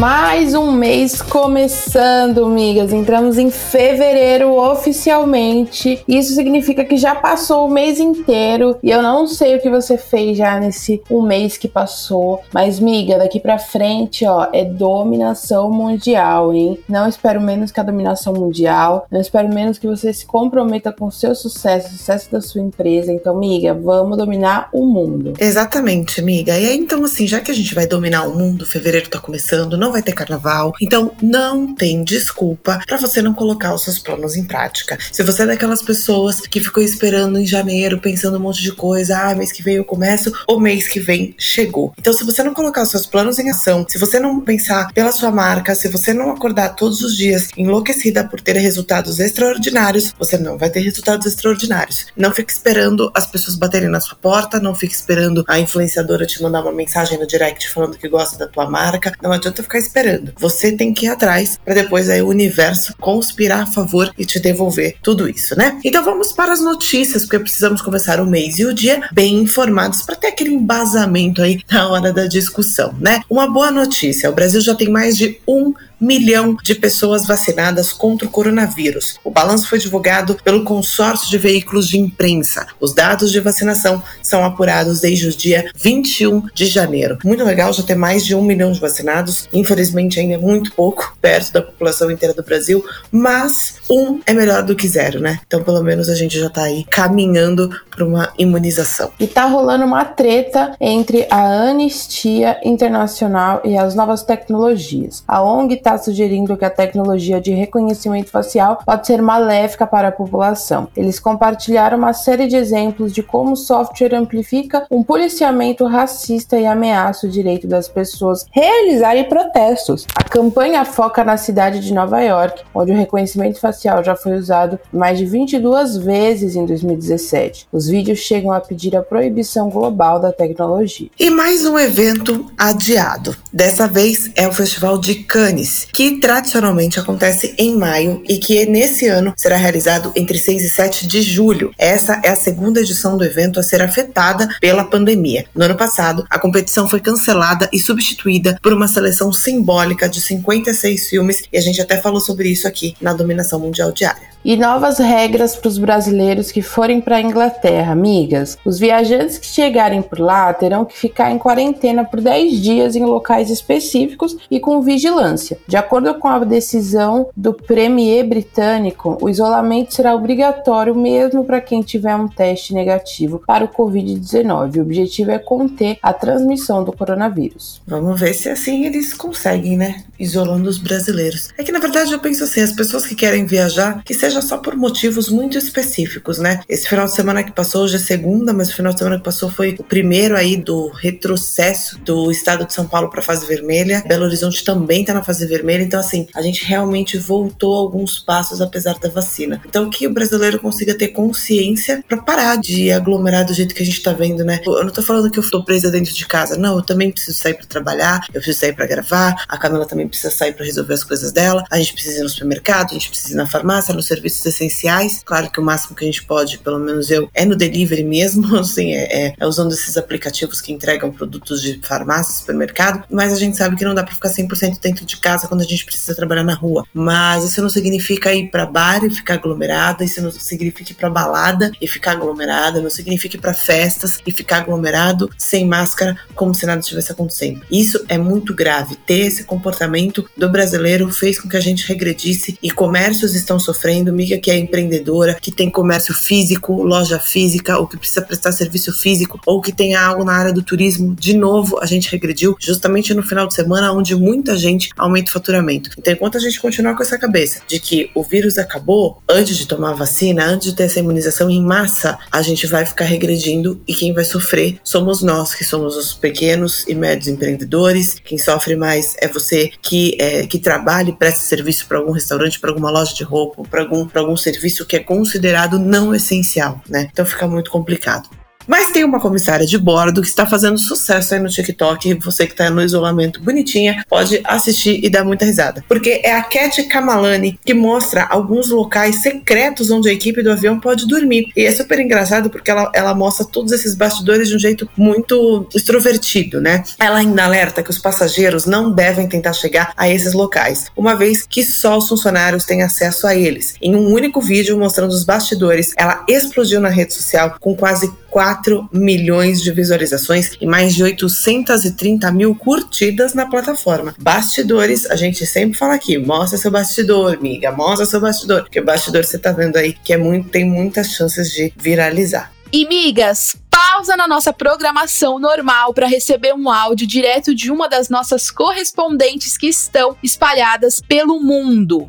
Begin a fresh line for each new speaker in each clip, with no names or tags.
Mais um mês começando, amigas. Entramos em fevereiro oficialmente. Isso significa que já passou o mês inteiro e eu não sei o que você fez já nesse um mês que passou, mas miga, daqui para frente, ó, é dominação mundial, hein? Não espero menos que a dominação mundial. Não espero menos que você se comprometa com o seu sucesso, o sucesso da sua empresa. Então, miga, vamos dominar o mundo.
Exatamente, amiga. E aí, então, assim, já que a gente vai dominar o mundo, fevereiro tá começando, não não vai ter carnaval. Então não tem desculpa para você não colocar os seus planos em prática. Se você é daquelas pessoas que ficou esperando em janeiro, pensando um monte de coisa, ah, mês que vem eu começo, o mês que vem chegou. Então se você não colocar os seus planos em ação, se você não pensar pela sua marca, se você não acordar todos os dias enlouquecida por ter resultados extraordinários, você não vai ter resultados extraordinários. Não fique esperando as pessoas baterem na sua porta, não fique esperando a influenciadora te mandar uma mensagem no direct falando que gosta da tua marca. Não adianta ficar esperando. Você tem que ir atrás para depois aí o universo conspirar a favor e te devolver tudo isso, né? Então vamos para as notícias, porque precisamos começar o mês e o dia bem informados para ter aquele embasamento aí na hora da discussão, né? Uma boa notícia: o Brasil já tem mais de um milhão de pessoas vacinadas contra o coronavírus. O balanço foi divulgado pelo consórcio de veículos de imprensa. Os dados de vacinação são apurados desde o dia 21 de janeiro. Muito legal já ter mais de um milhão de vacinados. Infelizmente, ainda é muito pouco, perto da população inteira do Brasil, mas um é melhor do que zero, né? Então, pelo menos a gente já tá aí caminhando para uma imunização.
E tá rolando uma treta entre a Anistia Internacional e as novas tecnologias. A ONG tá está sugerindo que a tecnologia de reconhecimento facial pode ser maléfica para a população. Eles compartilharam uma série de exemplos de como o software amplifica um policiamento racista e ameaça o direito das pessoas realizarem protestos. A campanha foca na cidade de Nova York, onde o reconhecimento facial já foi usado mais de 22 vezes em 2017. Os vídeos chegam a pedir a proibição global da tecnologia.
E mais um evento adiado. Dessa vez é o Festival de Cannes, que tradicionalmente acontece em maio e que nesse ano será realizado entre 6 e 7 de julho. Essa é a segunda edição do evento a ser afetada pela pandemia. No ano passado, a competição foi cancelada e substituída por uma seleção simbólica de 56 filmes, e a gente até falou sobre isso aqui na Dominação Mundial Diária
e novas regras para os brasileiros que forem para a Inglaterra, amigas. Os viajantes que chegarem por lá terão que ficar em quarentena por 10 dias em locais específicos e com vigilância. De acordo com a decisão do Premier britânico, o isolamento será obrigatório mesmo para quem tiver um teste negativo para o Covid-19. O objetivo é conter a transmissão do coronavírus.
Vamos ver se assim eles conseguem, né? Isolando os brasileiros. É que na verdade eu penso assim, as pessoas que querem viajar, que seja só por motivos muito específicos, né? Esse final de semana que passou, hoje é segunda, mas o final de semana que passou foi o primeiro aí do retrocesso do estado de São Paulo para fase vermelha. Belo Horizonte também tá na fase vermelha, então assim, a gente realmente voltou alguns passos apesar da vacina. Então que o brasileiro consiga ter consciência para parar de aglomerar do jeito que a gente tá vendo, né? Eu não tô falando que eu tô presa dentro de casa, não, eu também preciso sair para trabalhar, eu preciso sair para gravar, a Camila também precisa sair para resolver as coisas dela, a gente precisa ir no supermercado, a gente precisa ir na farmácia, no serviço serviços essenciais. Claro que o máximo que a gente pode, pelo menos eu, é no delivery mesmo, assim, é, é, é usando esses aplicativos que entregam produtos de farmácia, supermercado, mas a gente sabe que não dá para ficar 100% dentro de casa quando a gente precisa trabalhar na rua. Mas isso não significa ir para bar e ficar aglomerada, isso não significa ir para balada e ficar aglomerada, não significa ir para festas e ficar aglomerado sem máscara, como se nada estivesse acontecendo. Isso é muito grave. Ter esse comportamento do brasileiro fez com que a gente regredisse e comércios estão sofrendo amiga que é empreendedora, que tem comércio físico, loja física, ou que precisa prestar serviço físico, ou que tem algo na área do turismo. De novo, a gente regrediu justamente no final de semana, onde muita gente aumentou faturamento. Então, enquanto a gente continuar com essa cabeça de que o vírus acabou antes de tomar a vacina, antes de ter essa imunização em massa, a gente vai ficar regredindo e quem vai sofrer somos nós, que somos os pequenos e médios empreendedores. Quem sofre mais é você que, é, que trabalha e presta serviço para algum restaurante, para alguma loja de roupa, para algum, algum serviço que é considerado não essencial, né? Então fica muito complicado. Mas tem uma comissária de bordo que está fazendo sucesso aí no TikTok. Você que está no isolamento bonitinha pode assistir e dar muita risada. Porque é a Cat Kamalani que mostra alguns locais secretos onde a equipe do avião pode dormir. E é super engraçado porque ela, ela mostra todos esses bastidores de um jeito muito extrovertido, né? Ela ainda alerta que os passageiros não devem tentar chegar a esses locais, uma vez que só os funcionários têm acesso a eles. Em um único vídeo mostrando os bastidores, ela explodiu na rede social com quase 4 milhões de visualizações e mais de 830 mil curtidas na plataforma. Bastidores, a gente sempre fala aqui, mostra seu bastidor, amiga, mostra seu bastidor, porque o bastidor você tá vendo aí que é muito, tem muitas chances de viralizar.
E migas, pausa na nossa programação normal para receber um áudio direto de uma das nossas correspondentes que estão espalhadas pelo mundo.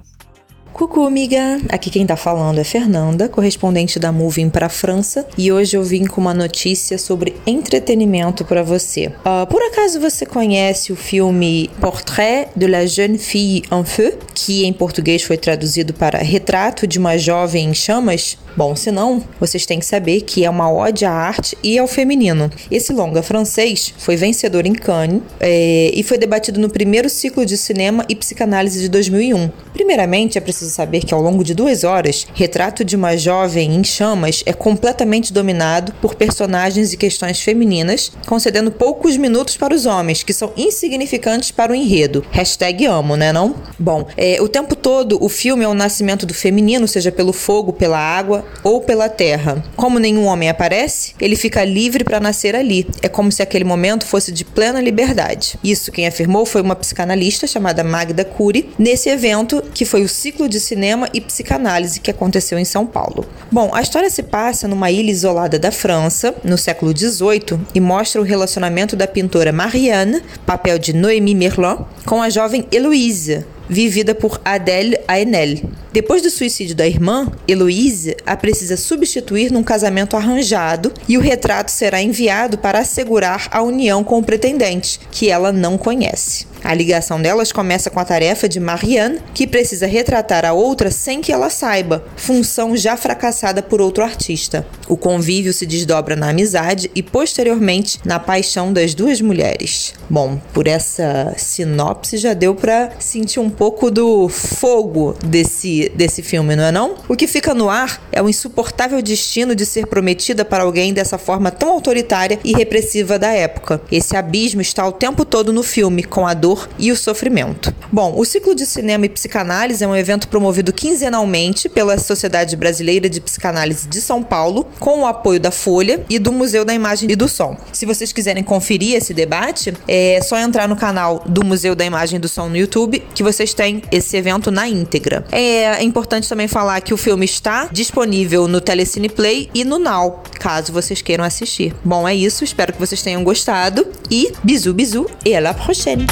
Cucu, amiga! Aqui quem tá falando é Fernanda, correspondente da Moving para França, e hoje eu vim com uma notícia sobre entretenimento para você. Uh, por acaso você conhece o filme Portrait de la jeune fille en feu, que em português foi traduzido para Retrato de uma jovem em chamas? Bom, se não, vocês têm que saber que é uma ode à arte e ao feminino. Esse longa francês foi vencedor em Cannes é, e foi debatido no primeiro ciclo de cinema e psicanálise de 2001. Primeiramente, é preciso saber que ao longo de duas horas, Retrato de uma Jovem em Chamas é completamente dominado por personagens e questões femininas, concedendo poucos minutos para os homens, que são insignificantes para o enredo. Hashtag amo, né não? Bom, é, o tempo todo o filme é o nascimento do feminino, seja pelo fogo, pela água, ou pela terra. Como nenhum homem aparece, ele fica livre para nascer ali. É como se aquele momento fosse de plena liberdade. Isso quem afirmou foi uma psicanalista chamada Magda Cury, nesse evento que foi o ciclo de cinema e psicanálise que aconteceu em São Paulo. Bom, a história se passa numa ilha isolada da França, no século XVIII, e mostra o relacionamento da pintora Marianne, papel de Noémie Merlan, com a jovem Heloïse, vivida por Adèle Haenel. Depois do suicídio da irmã, Heloise a precisa substituir num casamento arranjado e o retrato será enviado para assegurar a união com o pretendente, que ela não conhece. A ligação delas começa com a tarefa de Marianne, que precisa retratar a outra sem que ela saiba, função já fracassada por outro artista. O convívio se desdobra na amizade e, posteriormente, na paixão das duas mulheres. Bom, por essa sinopse já deu para sentir um pouco do fogo desse, desse filme, não é não? O que fica no ar é o insuportável destino de ser prometida para alguém dessa forma tão autoritária e repressiva da época. Esse abismo está o tempo todo no filme, com a dor e o sofrimento. Bom, o ciclo de cinema e psicanálise é um evento promovido quinzenalmente pela Sociedade Brasileira de Psicanálise de São Paulo, com o apoio da Folha e do Museu da Imagem e do Som. Se vocês quiserem conferir esse debate, é só entrar no canal do Museu da Imagem e do Som no YouTube, que vocês têm esse evento na íntegra. É importante também falar que o filme está disponível no Telecine Play e no Now, caso vocês queiram assistir. Bom, é isso, espero que vocês tenham gostado e bisous bisous et à la prochaine.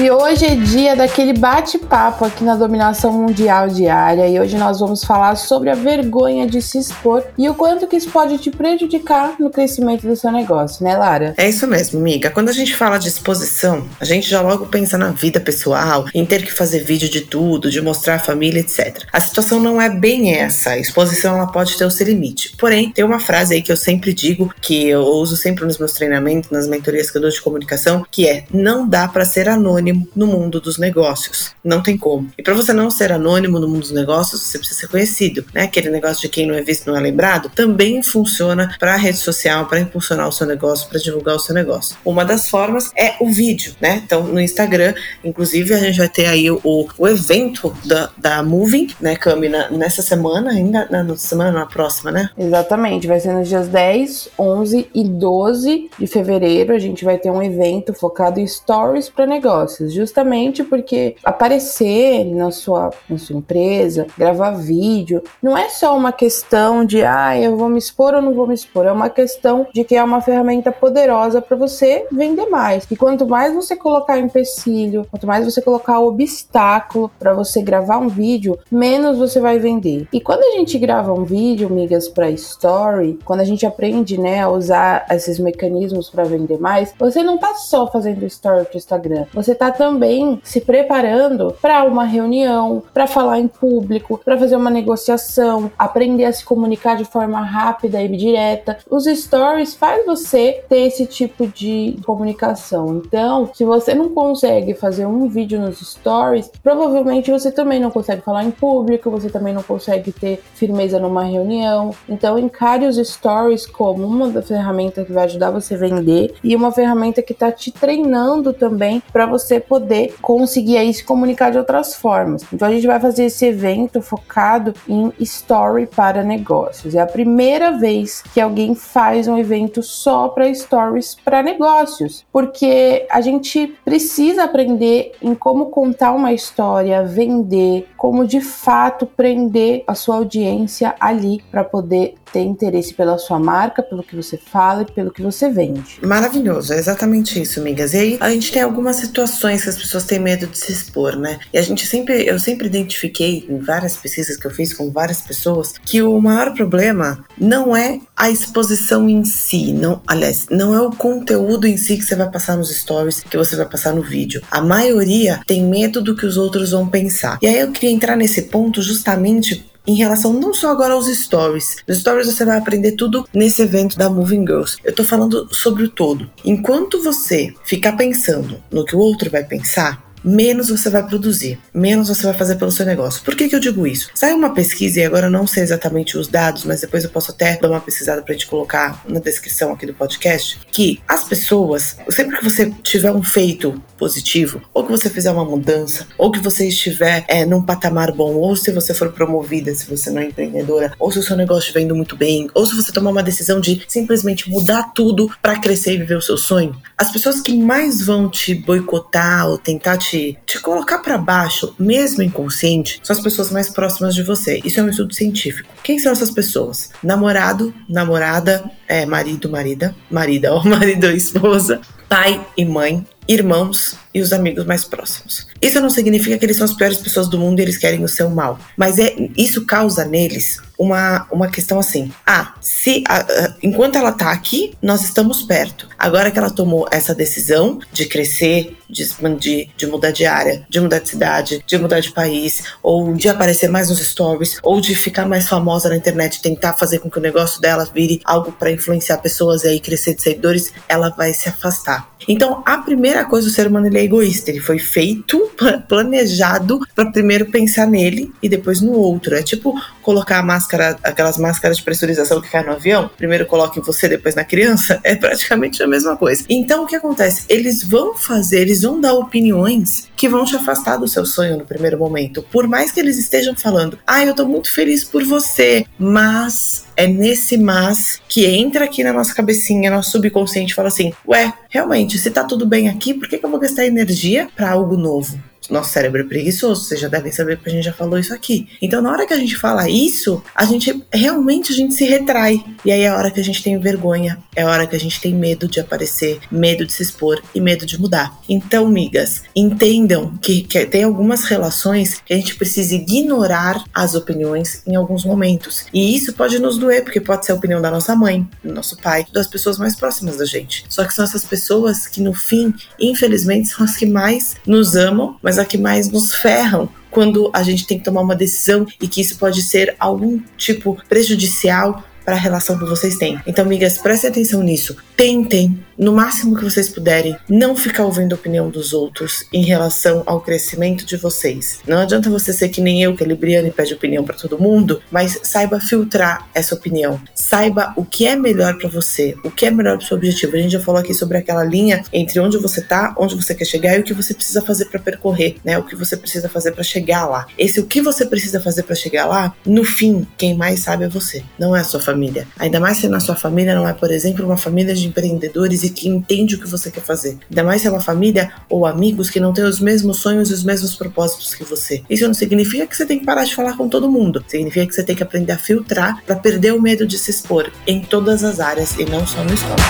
E hoje é dia daquele bate-papo aqui na Dominação Mundial Diária e hoje nós vamos falar sobre a vergonha de se expor e o quanto que isso pode te prejudicar no crescimento do seu negócio, né, Lara?
É isso mesmo, amiga. Quando a gente fala de exposição, a gente já logo pensa na vida pessoal, em ter que fazer vídeo de tudo, de mostrar a família, etc. A situação não é bem essa. A exposição ela pode ter o seu limite. Porém, tem uma frase aí que eu sempre digo, que eu uso sempre nos meus treinamentos, nas mentorias que eu dou de comunicação, que é: não dá para ser anônimo anônimo no mundo dos negócios. Não tem como. E para você não ser anônimo no mundo dos negócios, você precisa ser conhecido, né? Aquele negócio de quem não é visto não é lembrado, também funciona para a rede social, para impulsionar o seu negócio, para divulgar o seu negócio. Uma das formas é o vídeo, né? Então, no Instagram, inclusive, a gente vai ter aí o, o evento da, da Moving, né, Cami, nessa semana, ainda na, semana na próxima, né?
Exatamente, vai ser nos dias 10, 11 e 12 de fevereiro. A gente vai ter um evento focado em stories para negócios. Justamente porque aparecer na sua, na sua empresa, gravar vídeo, não é só uma questão de ah, eu vou me expor ou não vou me expor, é uma questão de que é uma ferramenta poderosa para você vender mais. E quanto mais você colocar empecilho, quanto mais você colocar obstáculo para você gravar um vídeo, menos você vai vender. E quando a gente grava um vídeo, migas, para story, quando a gente aprende, né, a usar esses mecanismos para vender mais, você não tá só fazendo story pro Instagram, você tá também se preparando para uma reunião, para falar em público, para fazer uma negociação, aprender a se comunicar de forma rápida e direta. Os stories faz você ter esse tipo de comunicação. Então, se você não consegue fazer um vídeo nos stories, provavelmente você também não consegue falar em público, você também não consegue ter firmeza numa reunião. Então, encare os stories como uma das ferramentas que vai ajudar você a vender e uma ferramenta que está te treinando também para você poder conseguir aí se comunicar de outras formas. Então, a gente vai fazer esse evento focado em story para negócios. É a primeira vez que alguém faz um evento só para stories para negócios, porque a gente precisa aprender em como contar uma história, vender, como de fato prender a sua audiência ali para poder ter interesse pela sua marca, pelo que você fala e pelo que você vende.
Maravilhoso, é exatamente isso, amigas. E aí a gente tem algumas situações que as pessoas têm medo de se expor, né? E a gente sempre, eu sempre identifiquei em várias pesquisas que eu fiz com várias pessoas que o maior problema não é a exposição em si, não, aliás, não é o conteúdo em si que você vai passar nos stories, que você vai passar no vídeo. A maioria tem medo do que os outros vão pensar. E aí eu queria entrar nesse ponto justamente em relação não só agora aos stories. Nos stories você vai aprender tudo nesse evento da Moving Girls. Eu tô falando sobre o todo. Enquanto você ficar pensando no que o outro vai pensar, menos você vai produzir, menos você vai fazer pelo seu negócio. Por que, que eu digo isso? Sai uma pesquisa, e agora eu não sei exatamente os dados, mas depois eu posso até dar uma pesquisada pra gente colocar na descrição aqui do podcast, que as pessoas, sempre que você tiver um feito positivo, ou que você fizer uma mudança, ou que você estiver é, num patamar bom, ou se você for promovida, se você não é empreendedora, ou se o seu negócio estiver indo muito bem, ou se você tomar uma decisão de simplesmente mudar tudo para crescer e viver o seu sonho, as pessoas que mais vão te boicotar ou tentar te te, te colocar para baixo, mesmo inconsciente, são as pessoas mais próximas de você. Isso é um estudo científico. Quem são essas pessoas? Namorado, namorada, é, marido, marida, marida ou marido esposa, pai e mãe, irmãos e os amigos mais próximos. Isso não significa que eles são as piores pessoas do mundo e eles querem o seu mal, mas é isso causa neles uma, uma questão assim: ah, se a, a, enquanto ela tá aqui, nós estamos perto. Agora que ela tomou essa decisão de crescer, de expandir, de mudar de área, de mudar de cidade, de mudar de país, ou de aparecer mais nos stories, ou de ficar mais famosa na internet, tentar fazer com que o negócio dela vire algo para influenciar pessoas e aí crescer de seguidores, ela vai se afastar. Então, a primeira coisa, o ser humano ele é egoísta. Ele foi feito, planejado para primeiro pensar nele e depois no outro. É tipo colocar a máscara, aquelas máscaras de pressurização que cai no avião. Primeiro coloca em você, depois na criança. É praticamente a mesma coisa. Então, o que acontece? Eles vão fazer, eles vão dar opiniões que vão te afastar do seu sonho no primeiro momento. Por mais que eles estejam falando, ah, eu tô muito feliz por você, mas é nesse mas que entra aqui na nossa cabecinha, nosso subconsciente fala assim: ué, realmente, se tá tudo bem aqui, por que, que eu vou gastar energia para algo novo? Nosso cérebro é preguiçoso, vocês já devem saber porque a gente já falou isso aqui. Então, na hora que a gente fala isso, a gente realmente a gente se retrai. E aí é a hora que a gente tem vergonha, é a hora que a gente tem medo de aparecer, medo de se expor e medo de mudar. Então, migas, entendam que, que tem algumas relações que a gente precisa ignorar as opiniões em alguns momentos. E isso pode nos doer, porque pode ser a opinião da nossa mãe, do nosso pai, das pessoas mais próximas da gente. Só que são essas pessoas que, no fim, infelizmente, são as que mais nos amam, mas a que mais nos ferram quando a gente tem que tomar uma decisão e que isso pode ser algum tipo prejudicial para a relação que vocês têm. Então, amigas, prestem atenção nisso. Tentem, no máximo que vocês puderem, não ficar ouvindo a opinião dos outros em relação ao crescimento de vocês. Não adianta você ser que nem eu, que é libriano e pede opinião para todo mundo, mas saiba filtrar essa opinião. Saiba o que é melhor para você, o que é melhor para o seu objetivo. A gente já falou aqui sobre aquela linha entre onde você tá, onde você quer chegar e o que você precisa fazer para percorrer, né? O que você precisa fazer para chegar lá. Esse o que você precisa fazer para chegar lá, no fim, quem mais sabe é você, não é a sua família. Ainda mais se na sua família não é, por exemplo, uma família de empreendedores e que entende o que você quer fazer. Ainda mais se é uma família ou amigos que não têm os mesmos sonhos e os mesmos propósitos que você. Isso não significa que você tem que parar de falar com todo mundo. Significa que você tem que aprender a filtrar para perder o medo de se expor em todas as áreas e não só no esporte.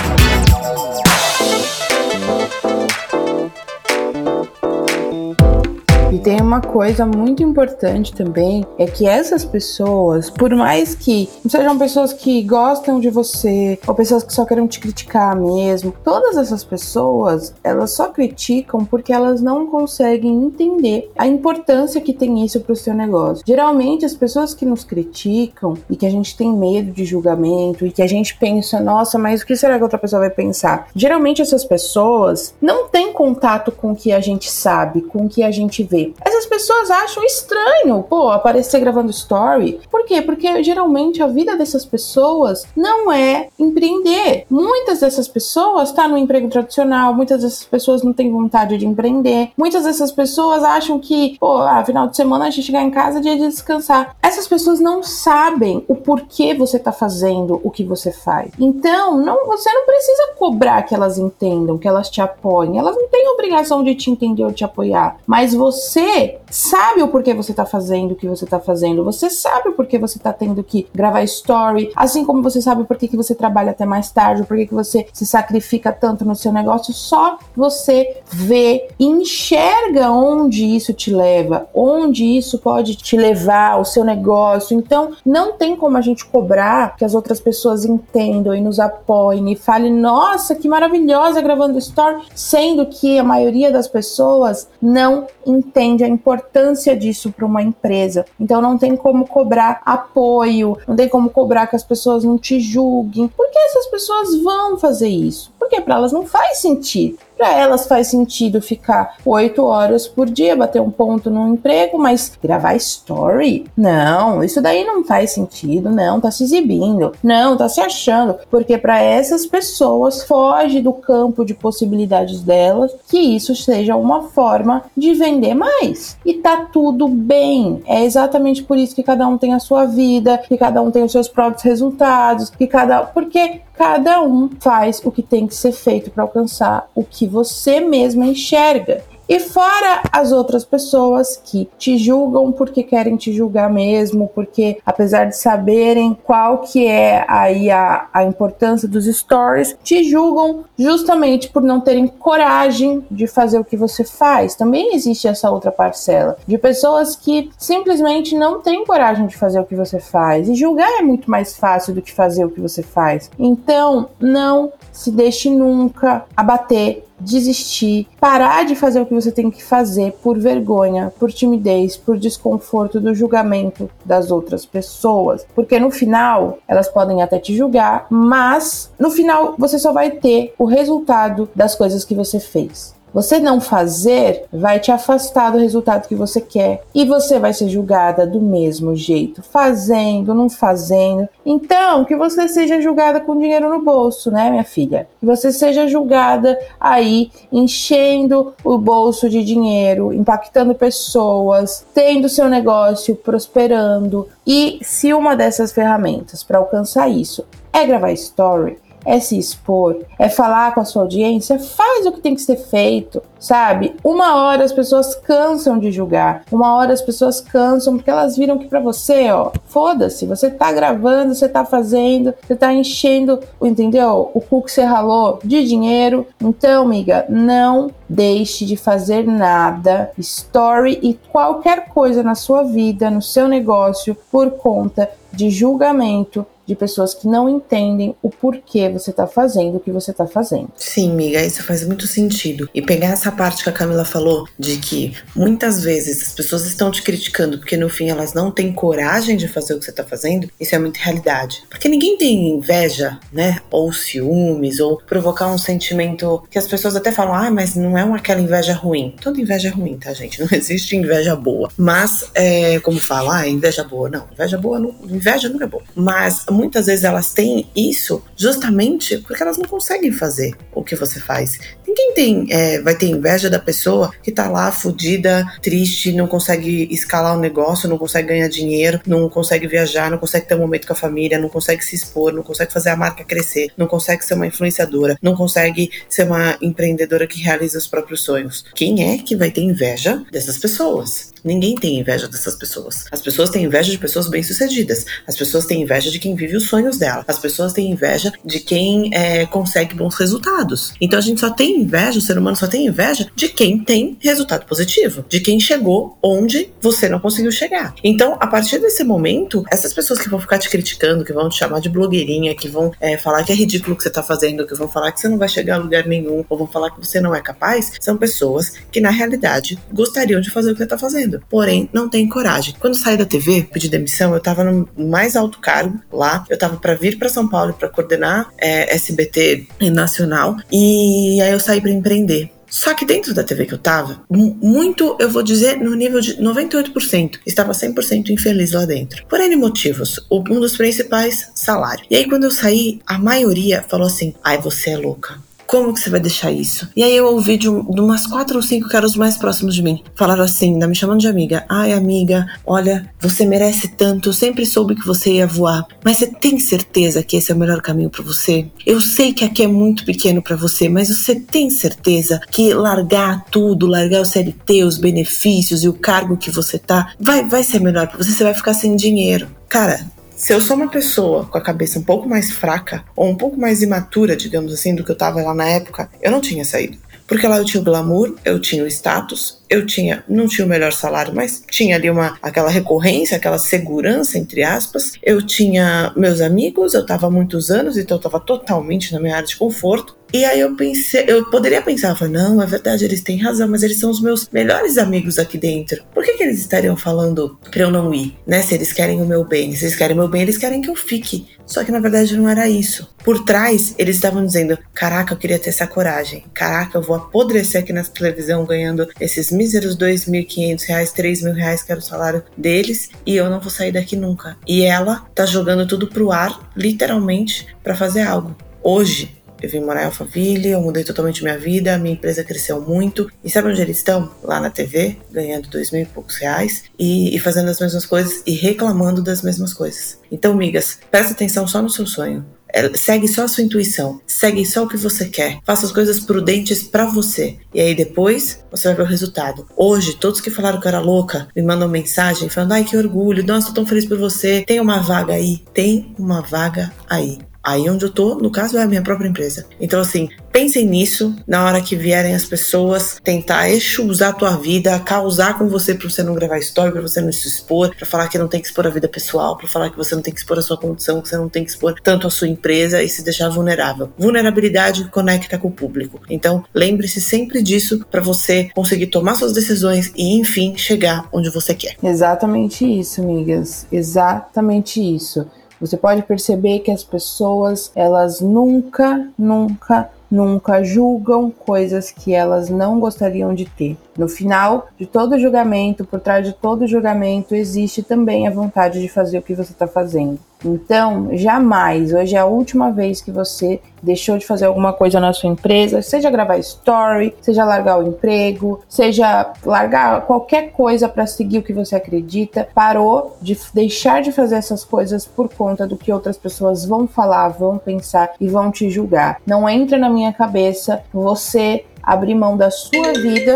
E tem uma coisa muito importante também, é que essas pessoas, por mais que não sejam pessoas que gostam de você, ou pessoas que só querem te criticar mesmo, todas essas pessoas, elas só criticam porque elas não conseguem entender a importância que tem isso pro seu negócio. Geralmente as pessoas que nos criticam e que a gente tem medo de julgamento e que a gente pensa, nossa, mas o que será que outra pessoa vai pensar? Geralmente essas pessoas não têm contato com o que a gente sabe, com o que a gente vê fazer. Essas pessoas acham estranho, pô, aparecer gravando story. Por quê? Porque geralmente a vida dessas pessoas não é empreender. Muitas dessas pessoas estão tá no emprego tradicional, muitas dessas pessoas não têm vontade de empreender. Muitas dessas pessoas acham que, pô, ah, final de semana a gente chegar em casa é dia de descansar. Essas pessoas não sabem o porquê você tá fazendo o que você faz. Então, não, você não precisa cobrar que elas entendam, que elas te apoiem. Elas não têm obrigação de te entender ou te apoiar. Mas você você sabe o porquê você tá fazendo o que você tá fazendo. Você sabe o porquê você tá tendo que gravar story, assim como você sabe por que você trabalha até mais tarde, por que você se sacrifica tanto no seu negócio. Só você vê, enxerga onde isso te leva, onde isso pode te levar ao seu negócio. Então, não tem como a gente cobrar que as outras pessoas entendam e nos apoiem e falem, nossa, que maravilhosa gravando story, sendo que a maioria das pessoas não entende entende a importância disso para uma empresa. Então não tem como cobrar apoio, não tem como cobrar que as pessoas não te julguem. Porque essas pessoas vão fazer isso? Porque para elas não faz sentido. Para elas faz sentido ficar oito horas por dia, bater um ponto no emprego, mas gravar story? Não, isso daí não faz sentido. Não, tá se exibindo. Não, tá se achando. Porque para essas pessoas foge do campo de possibilidades delas que isso seja uma forma de vender mais. E tá tudo bem. É exatamente por isso que cada um tem a sua vida, que cada um tem os seus próprios resultados, que cada. Porque cada um faz o que tem que ser feito para alcançar o que você mesma enxerga. E fora as outras pessoas que te julgam porque querem te julgar mesmo, porque apesar de saberem qual que é aí a, a importância dos stories, te julgam justamente por não terem coragem de fazer o que você faz. Também existe essa outra parcela de pessoas que simplesmente não têm coragem de fazer o que você faz. E julgar é muito mais fácil do que fazer o que você faz. Então, não se deixe nunca abater desistir, parar de fazer o que você tem que fazer por vergonha, por timidez, por desconforto do julgamento das outras pessoas. Porque no final, elas podem até te julgar, mas no final você só vai ter o resultado das coisas que você fez. Você não fazer vai te afastar do resultado que você quer e você vai ser julgada do mesmo jeito, fazendo, não fazendo. Então, que você seja julgada com dinheiro no bolso, né, minha filha? Que você seja julgada aí enchendo o bolso de dinheiro, impactando pessoas, tendo seu negócio prosperando. E se uma dessas ferramentas para alcançar isso é gravar story, é se expor, é falar com a sua audiência, faz o que tem que ser feito, sabe? Uma hora as pessoas cansam de julgar, uma hora as pessoas cansam porque elas viram que para você, ó, foda-se, você tá gravando, você tá fazendo, você tá enchendo, entendeu? O cu que você ralou de dinheiro. Então, amiga, não deixe de fazer nada, story e qualquer coisa na sua vida, no seu negócio, por conta de julgamento, de pessoas que não entendem o porquê você tá fazendo o que você tá fazendo.
Sim, amiga, isso faz muito sentido. E pegar essa parte que a Camila falou de que muitas vezes as pessoas estão te criticando porque no fim elas não têm coragem de fazer o que você tá fazendo, isso é muita realidade. Porque ninguém tem inveja, né? Ou ciúmes, ou provocar um sentimento que as pessoas até falam, ah, mas não é uma aquela inveja ruim. Toda inveja é ruim, tá, gente? Não existe inveja boa. Mas, é, como fala, ah, inveja boa. Não, inveja boa, não, inveja nunca é boa. Mas muitas vezes elas têm isso justamente porque elas não conseguem fazer o que você faz. Ninguém tem, é, vai ter inveja da pessoa que tá lá fodida, triste, não consegue escalar o negócio, não consegue ganhar dinheiro, não consegue viajar, não consegue ter um momento com a família, não consegue se expor, não consegue fazer a marca crescer, não consegue ser uma influenciadora, não consegue ser uma empreendedora que realiza os próprios sonhos. Quem é que vai ter inveja dessas pessoas? Ninguém tem inveja dessas pessoas. As pessoas têm inveja de pessoas bem-sucedidas. As pessoas têm inveja de quem vive os sonhos dela. As pessoas têm inveja de quem é, consegue bons resultados. Então a gente só tem inveja, o ser humano só tem inveja de quem tem resultado positivo, de quem chegou onde você não conseguiu chegar. Então, a partir desse momento, essas pessoas que vão ficar te criticando, que vão te chamar de blogueirinha, que vão é, falar que é ridículo o que você tá fazendo, que vão falar que você não vai chegar a lugar nenhum, ou vão falar que você não é capaz, são pessoas que na realidade gostariam de fazer o que você tá fazendo, porém não têm coragem. Quando saí da TV, pedi demissão, eu tava no mais alto cargo lá, eu tava para vir para São Paulo para coordenar é, SBT nacional, e aí eu saí para empreender. Só que dentro da TV que eu tava, muito, eu vou dizer, no nível de 98%, estava 100% infeliz lá dentro. Por N motivos. Um dos principais, salário. E aí, quando eu saí, a maioria falou assim: ai, você é louca. Como que você vai deixar isso? E aí eu ouvi de, um, de umas quatro ou cinco os mais próximos de mim. Falaram assim, me chamando de amiga. Ai, amiga, olha, você merece tanto. Eu sempre soube que você ia voar. Mas você tem certeza que esse é o melhor caminho para você? Eu sei que aqui é muito pequeno para você, mas você tem certeza que largar tudo, largar o CLT, os benefícios e o cargo que você tá, vai, vai ser melhor para você? Você vai ficar sem dinheiro. Cara, se eu sou uma pessoa com a cabeça um pouco mais fraca ou um pouco mais imatura, digamos assim, do que eu tava lá na época, eu não tinha saído. Porque lá eu tinha o glamour, eu tinha o status, eu tinha, não tinha o melhor salário, mas tinha ali uma aquela recorrência, aquela segurança entre aspas. Eu tinha meus amigos, eu tava há muitos anos, então eu tava totalmente na minha área de conforto. E aí eu pensei, eu poderia pensar, falei, não, é verdade, eles têm razão, mas eles são os meus melhores amigos aqui dentro. Por que, que eles estariam falando pra eu não ir, né? Se eles querem o meu bem, se eles querem o meu bem, eles querem que eu fique. Só que na verdade não era isso. Por trás, eles estavam dizendo: caraca, eu queria ter essa coragem. Caraca, eu vou apodrecer aqui na televisão ganhando esses míseros dois mil quinhentos reais, três mil reais, que era o salário deles, e eu não vou sair daqui nunca. E ela tá jogando tudo pro ar, literalmente, para fazer algo. Hoje, eu vim morar em Alphaville, eu mudei totalmente minha vida, minha empresa cresceu muito. E sabe onde eles estão? Lá na TV, ganhando dois mil e poucos reais e, e fazendo as mesmas coisas e reclamando das mesmas coisas. Então, migas, presta atenção só no seu sonho. É, segue só a sua intuição, segue só o que você quer, faça as coisas prudentes para você e aí depois você vai ver o resultado. Hoje, todos que falaram que eu era louca me mandam mensagem falando: ai que orgulho, nossa, tô tão feliz por você. Tem uma vaga aí, tem uma vaga aí. Aí onde eu tô, no caso, é a minha própria empresa. Então, assim, pensem nisso na hora que vierem as pessoas tentar usar a tua vida, causar com você pra você não gravar história, pra você não se expor, pra falar que não tem que expor a vida pessoal, pra falar que você não tem que expor a sua condição, que você não tem que expor tanto a sua empresa e se deixar vulnerável. Vulnerabilidade conecta com o público. Então, lembre-se sempre disso para você conseguir tomar suas decisões e, enfim, chegar onde você quer.
Exatamente isso, amigas. Exatamente isso. Você pode perceber que as pessoas, elas nunca, nunca, nunca julgam coisas que elas não gostariam de ter. No final de todo julgamento, por trás de todo julgamento, existe também a vontade de fazer o que você está fazendo. Então, jamais, hoje é a última vez que você deixou de fazer alguma coisa na sua empresa, seja gravar story, seja largar o emprego, seja largar qualquer coisa para seguir o que você acredita, parou de deixar de fazer essas coisas por conta do que outras pessoas vão falar, vão pensar e vão te julgar. Não entra na minha cabeça você abrir mão da sua vida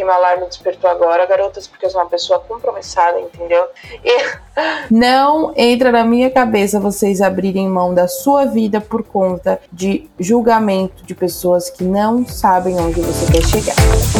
porque meu alarme despertou agora, garotas, porque eu sou uma pessoa compromissada, entendeu? E não entra na minha cabeça vocês abrirem mão da sua vida por conta de julgamento de pessoas que não sabem onde você quer chegar.